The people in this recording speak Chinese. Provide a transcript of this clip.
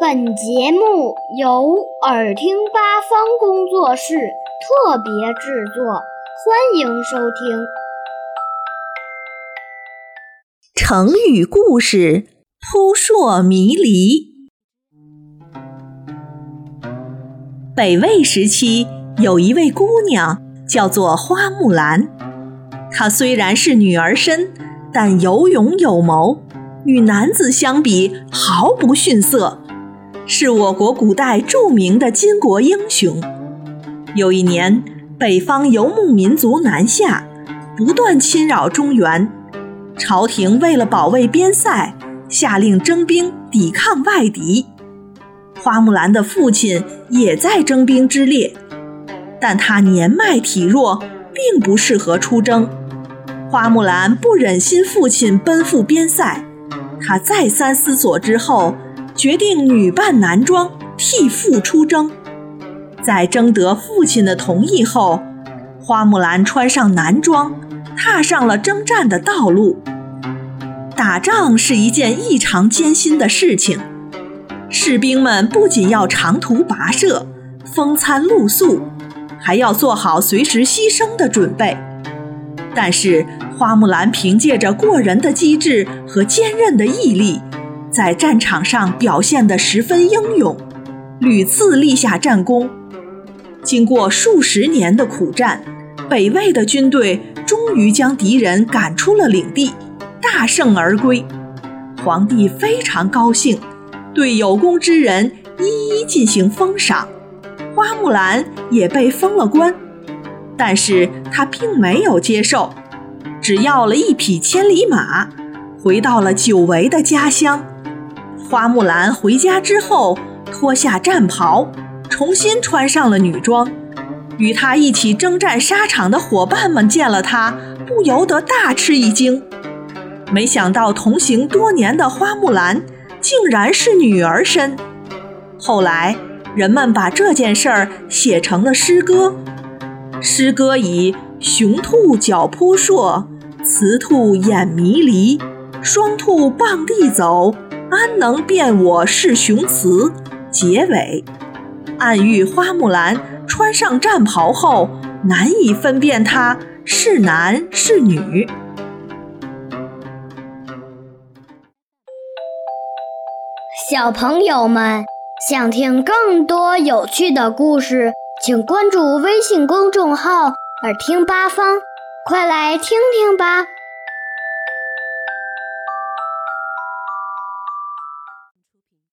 本节目由耳听八方工作室特别制作，欢迎收听。成语故事：扑朔迷离。北魏时期，有一位姑娘叫做花木兰。她虽然是女儿身，但有勇有谋，与男子相比毫不逊色，是我国古代著名的巾帼英雄。有一年，北方游牧民族南下，不断侵扰中原，朝廷为了保卫边塞，下令征兵抵抗外敌。花木兰的父亲也在征兵之列，但他年迈体弱，并不适合出征。花木兰不忍心父亲奔赴边塞，她再三思索之后，决定女扮男装替父出征。在征得父亲的同意后，花木兰穿上男装，踏上了征战的道路。打仗是一件异常艰辛的事情，士兵们不仅要长途跋涉、风餐露宿，还要做好随时牺牲的准备。但是，花木兰凭借着过人的机智和坚韧的毅力，在战场上表现得十分英勇，屡次立下战功。经过数十年的苦战，北魏的军队终于将敌人赶出了领地，大胜而归。皇帝非常高兴，对有功之人一一进行封赏，花木兰也被封了官。但是他并没有接受，只要了一匹千里马，回到了久违的家乡。花木兰回家之后，脱下战袍，重新穿上了女装。与她一起征战沙场的伙伴们见了她，不由得大吃一惊。没想到同行多年的花木兰，竟然是女儿身。后来，人们把这件事儿写成了诗歌。诗歌以“雄兔脚扑朔，雌兔眼迷离，双兔傍地走，安能辨我是雄雌”结尾，暗喻花木兰穿上战袍后难以分辨她是男是女。小朋友们想听更多有趣的故事。请关注微信公众号“耳听八方”，快来听听吧。